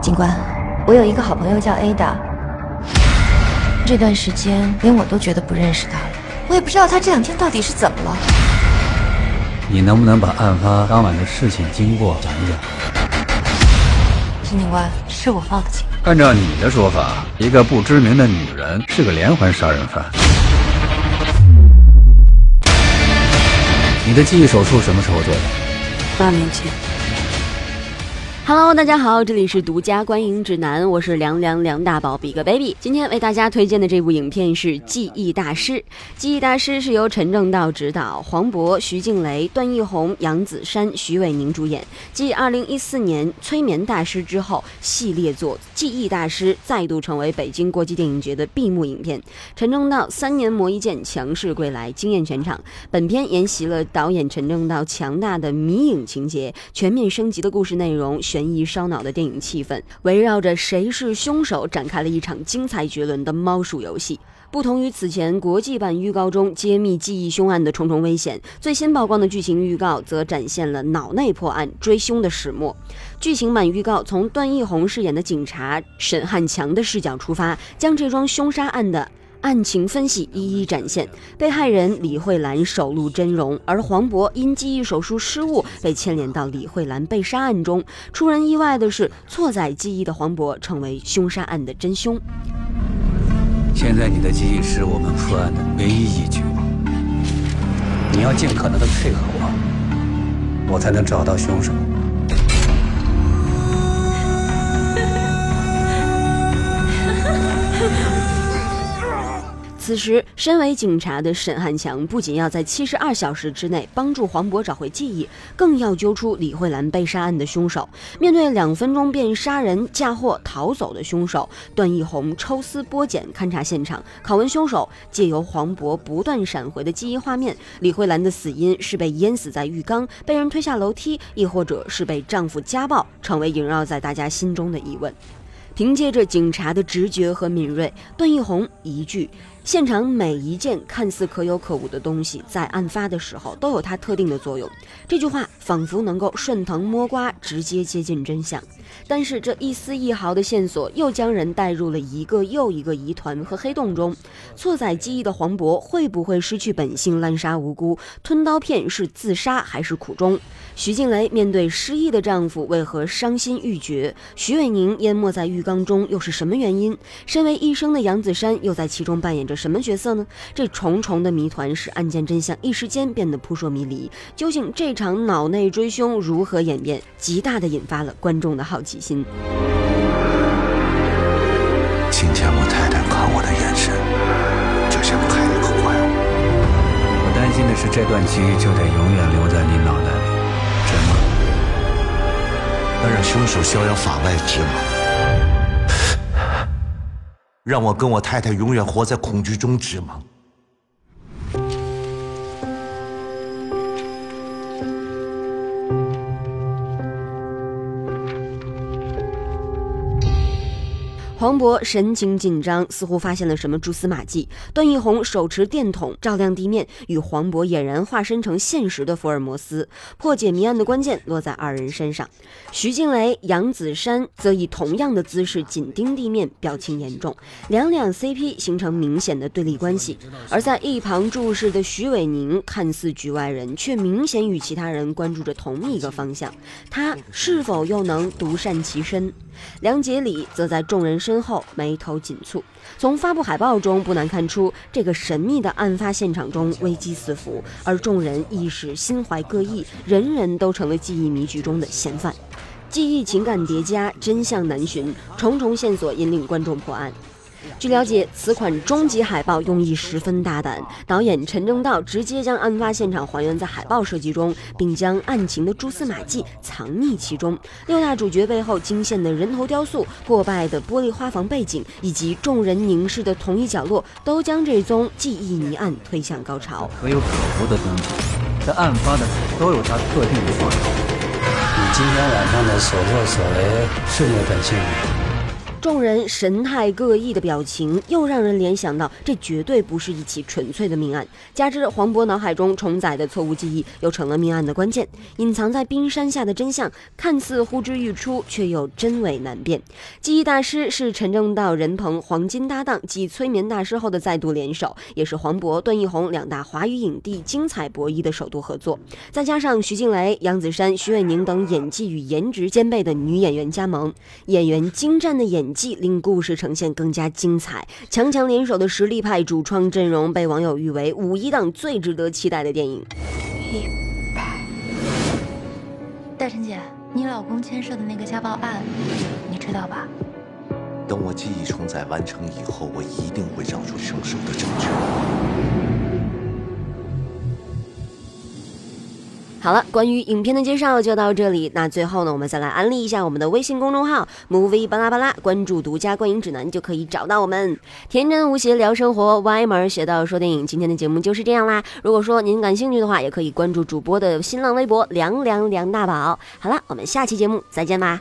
警官，我有一个好朋友叫 Ada，这段时间连我都觉得不认识他了，我也不知道他这两天到底是怎么了。你能不能把案发当晚的事情经过讲一讲？陈警官，是我报的警。按照你的说法，一个不知名的女人是个连环杀人犯。你的记忆手术什么时候做的？八年前。Hello，大家好，这里是独家观影指南，我是凉凉梁大宝 Big Baby。今天为大家推荐的这部影片是《记忆大师》。《记忆大师》是由陈正道执导，黄渤、徐静蕾、段奕宏、杨子姗、徐伟宁主演。继2014年《催眠大师》之后，系列作《记忆大师》再度成为北京国际电影节的闭幕影片。陈正道三年磨一剑，强势归来，惊艳全场。本片沿袭了导演陈正道强大的迷影情节，全面升级的故事内容，悬。悬疑烧脑的电影气氛，围绕着谁是凶手展开了一场精彩绝伦的猫鼠游戏。不同于此前国际版预告中揭秘记忆凶案的重重危险，最新曝光的剧情预告则展现了脑内破案追凶的始末。剧情版预告从段奕宏饰演的警察沈汉强的视角出发，将这桩凶杀案的。案情分析一一展现，被害人李慧兰首露真容，而黄渤因记忆手术失误被牵连到李慧兰被杀案中。出人意外的是，错载记忆的黄渤成为凶杀案的真凶。现在你的记忆是我们破案的唯一依据，你要尽可能的配合我，我才能找到凶手。此时，身为警察的沈汉强不仅要在七十二小时之内帮助黄渤找回记忆，更要揪出李慧兰被杀案的凶手。面对两分钟便杀人、嫁祸、逃走的凶手，段奕宏抽丝剥茧勘察现场，拷问凶手。借由黄渤不断闪回的记忆画面，李慧兰的死因是被淹死在浴缸、被人推下楼梯，亦或者是被丈夫家暴，成为萦绕在大家心中的疑问。凭借着警察的直觉和敏锐，段奕宏一句。现场每一件看似可有可无的东西，在案发的时候都有它特定的作用。这句话仿佛能够顺藤摸瓜，直接接近真相。但是这一丝一毫的线索，又将人带入了一个又一个疑团和黑洞中。错载记忆的黄渤会不会失去本性，滥杀无辜？吞刀片是自杀还是苦衷？徐静蕾面对失忆的丈夫，为何伤心欲绝？徐伟宁淹没在浴缸中，又是什么原因？身为医生的杨子姗，又在其中扮演着什么角色呢？这重重的谜团使案件真相一时间变得扑朔迷离。究竟这场脑内追凶如何演变？极大的引发了观众的好奇心。今天我太太看我的眼神，就像看一个怪物。我担心的是，这段记忆就得永远留在你脑袋里。真的那让凶手逍遥法外之吗？让我跟我太太永远活在恐惧中值吗？黄渤神情紧张，似乎发现了什么蛛丝马迹。段奕宏手持电筒照亮地面，与黄渤俨然化身成现实的福尔摩斯。破解谜案的关键落在二人身上。徐静蕾、杨子姗则以同样的姿势紧盯地面，表情严重，两两 CP 形成明显的对立关系。而在一旁注视的徐伟宁看似局外人，却明显与其他人关注着同一个方向。他是否又能独善其身？梁杰礼则在众人身后眉头紧蹙。从发布海报中不难看出，这个神秘的案发现场中危机四伏，而众人亦是心怀各异，人人都成了记忆迷局中的嫌犯。记忆情感叠加，真相难寻，重重线索引领观众破案。据了解，此款终极海报用意十分大胆，导演陈正道直接将案发现场还原在海报设计中，并将案情的蛛丝马迹藏匿其中。六大主角背后惊现的人头雕塑、破败的玻璃花房背景，以及众人凝视的同一角落，都将这宗记忆谜案推向高潮。可有可无的东西，在案发的时候都有它特定的作用。你今天晚上的所作所为是你的本性吗？众人神态各异的表情，又让人联想到这绝对不是一起纯粹的命案。加之黄渤脑海中重载的错误记忆，又成了命案的关键。隐藏在冰山下的真相，看似呼之欲出，却又真伪难辨。记忆大师是陈正道、任鹏黄金搭档继催眠大师后的再度联手，也是黄渤、段奕宏两大华语影帝精彩博弈的首度合作。再加上徐静蕾、杨子姗、徐伟宁等演技与颜值兼备的女演员加盟，演员精湛的演。技令故事呈现更加精彩，强强联手的实力派主创阵容被网友誉为五一档最值得期待的电影。一百，大陈姐，你老公牵涉的那个家暴案，你知道吧？等我记忆重载完成以后，我一定会找出凶手的好了，关于影片的介绍就到这里。那最后呢，我们再来安利一下我们的微信公众号 “movie 巴拉巴拉”，关注独家观影指南就可以找到我们。天真无邪聊生活，歪门邪道说电影。今天的节目就是这样啦。如果说您感兴趣的话，也可以关注主播的新浪微博“凉凉梁大宝”。好了，我们下期节目再见吧。